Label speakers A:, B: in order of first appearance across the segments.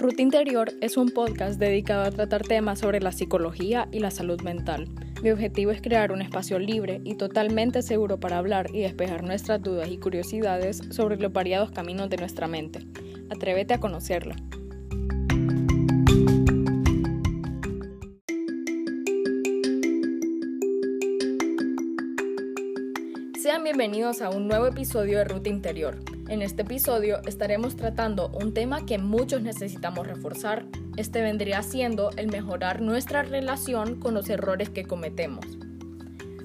A: Ruta Interior es un podcast dedicado a tratar temas sobre la psicología y la salud mental. Mi objetivo es crear un espacio libre y totalmente seguro para hablar y despejar nuestras dudas y curiosidades sobre los variados caminos de nuestra mente. Atrévete a conocerla. Sean bienvenidos a un nuevo episodio de Ruta Interior. En este episodio estaremos tratando un tema que muchos necesitamos reforzar. Este vendría siendo el mejorar nuestra relación con los errores que cometemos.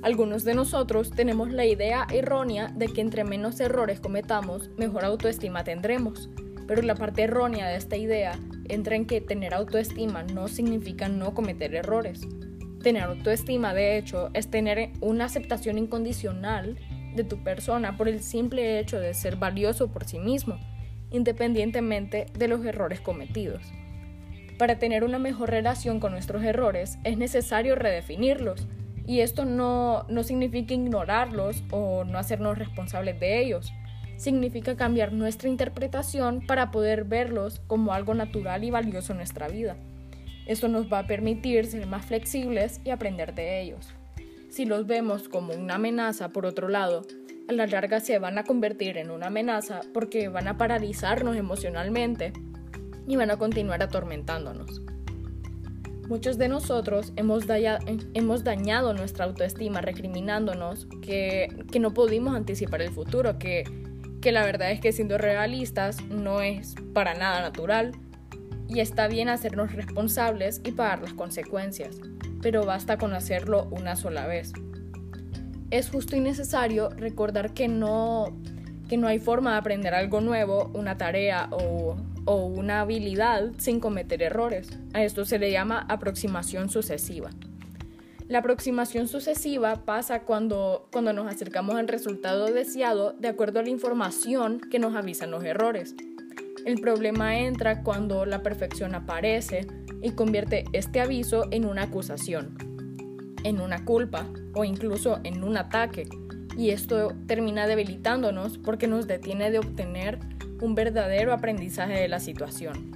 A: Algunos de nosotros tenemos la idea errónea de que entre menos errores cometamos, mejor autoestima tendremos. Pero la parte errónea de esta idea entra en que tener autoestima no significa no cometer errores. Tener autoestima, de hecho, es tener una aceptación incondicional de tu persona por el simple hecho de ser valioso por sí mismo, independientemente de los errores cometidos. Para tener una mejor relación con nuestros errores es necesario redefinirlos, y esto no, no significa ignorarlos o no hacernos responsables de ellos. Significa cambiar nuestra interpretación para poder verlos como algo natural y valioso en nuestra vida. Esto nos va a permitir ser más flexibles y aprender de ellos. Si los vemos como una amenaza, por otro lado, a la larga se van a convertir en una amenaza porque van a paralizarnos emocionalmente y van a continuar atormentándonos. Muchos de nosotros hemos, dañado nuestra autoestima recriminándonos que, no pudimos anticipar el futuro, que, la verdad es que siendo realistas no es para nada natural y está bien hacernos responsables y pagar las consecuencias pero basta con hacerlo una sola vez. Es justo y necesario recordar que no, que no hay forma de aprender algo nuevo, una tarea o, una habilidad sin cometer errores. A esto se le llama aproximación sucesiva. La aproximación sucesiva pasa cuando, cuando nos acercamos al resultado deseado de acuerdo a la información que nos avisan los errores. El problema entra cuando la perfección aparece y convierte este aviso en una acusación, en una culpa o incluso en un ataque. Y esto termina debilitándonos porque nos detiene de obtener un verdadero aprendizaje de la situación.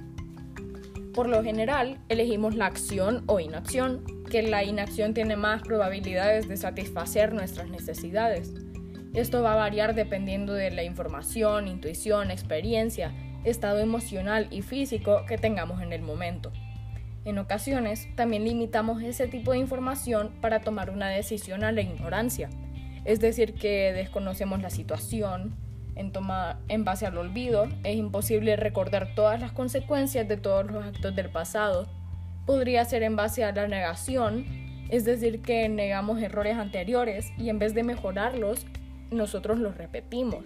A: Por lo general, elegimos la acción o inacción, que la inacción tiene más probabilidades de satisfacer nuestras necesidades. Esto va a variar dependiendo de la información, intuición, experiencia, estado emocional y físico que tengamos en el momento. En ocasiones, también limitamos ese tipo de información para tomar una decisión a la ignorancia, es decir, que desconocemos la situación, en, en base al olvido, es imposible recordar todas las consecuencias de todos los actos del pasado. Podría ser en base a la negación, es decir, que negamos errores anteriores y en vez de mejorarlos, nosotros los repetimos.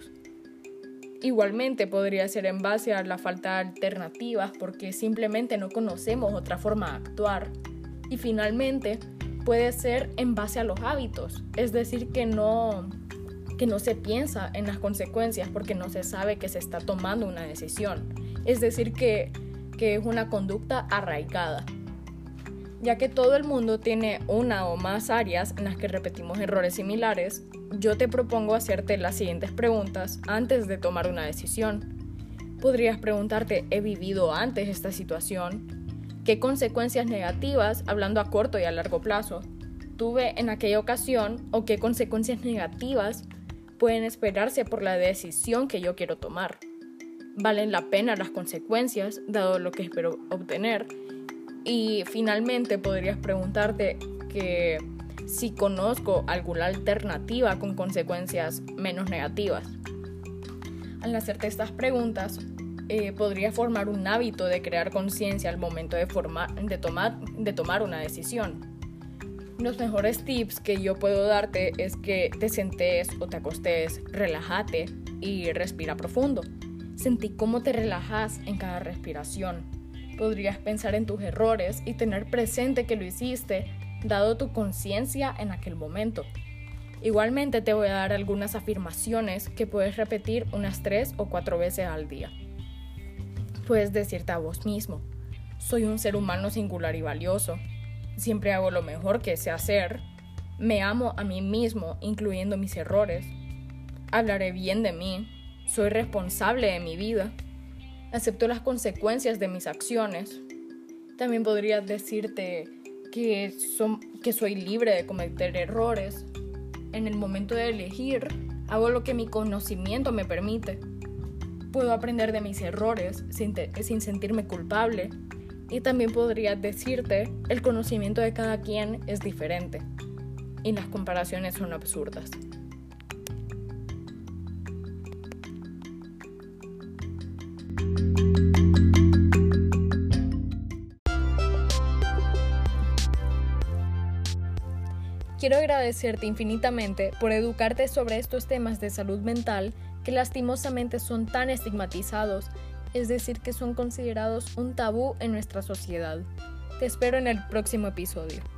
A: Igualmente podría ser en base a la falta de alternativas porque simplemente no conocemos otra forma de actuar. Y finalmente puede ser en base a los hábitos, es decir, que no, que no se piensa en las consecuencias porque no se sabe que se está tomando una decisión. Es decir, que, que es una conducta arraigada. Ya que todo el mundo tiene una o más áreas en las que repetimos errores similares, yo te propongo hacerte las siguientes preguntas antes de tomar una decisión. Podrías preguntarte, ¿he vivido antes esta situación? ¿Qué consecuencias negativas, hablando a corto y a largo plazo, tuve en aquella ocasión o qué consecuencias negativas pueden esperarse por la decisión que yo quiero tomar? ¿Valen la pena las consecuencias dado lo que espero obtener? Y finalmente podrías preguntarte que si conozco alguna alternativa con consecuencias menos negativas. Al hacerte estas preguntas, eh, podría formar un hábito de crear conciencia al momento de, tomar, de tomar una decisión. Los mejores tips que yo puedo darte es que te sentes o te acostes, relájate y respira profundo. Sentí cómo te relajas en cada respiración. Podrías pensar en tus errores y tener presente que lo hiciste dado tu conciencia en aquel momento. Igualmente te voy a dar algunas afirmaciones que puedes repetir unas tres o cuatro veces al día. Puedes decirte a vos mismo, soy un ser humano singular y valioso, siempre hago lo mejor que sé hacer, me amo a mí mismo, incluyendo mis errores, hablaré bien de mí, soy responsable de mi vida, acepto las consecuencias de mis acciones. También podría decirte que, que soy libre de cometer errores. En el momento de elegir, hago lo que mi conocimiento me permite. Puedo aprender de mis errores sin, sin sentirme culpable. Y también podría decirte, el conocimiento de cada quien es diferente. Y las comparaciones son absurdas. Quiero agradecerte infinitamente por educarte sobre estos temas de salud mental que lastimosamente son tan estigmatizados, es decir, que son considerados un tabú en nuestra sociedad. Te espero en el próximo episodio.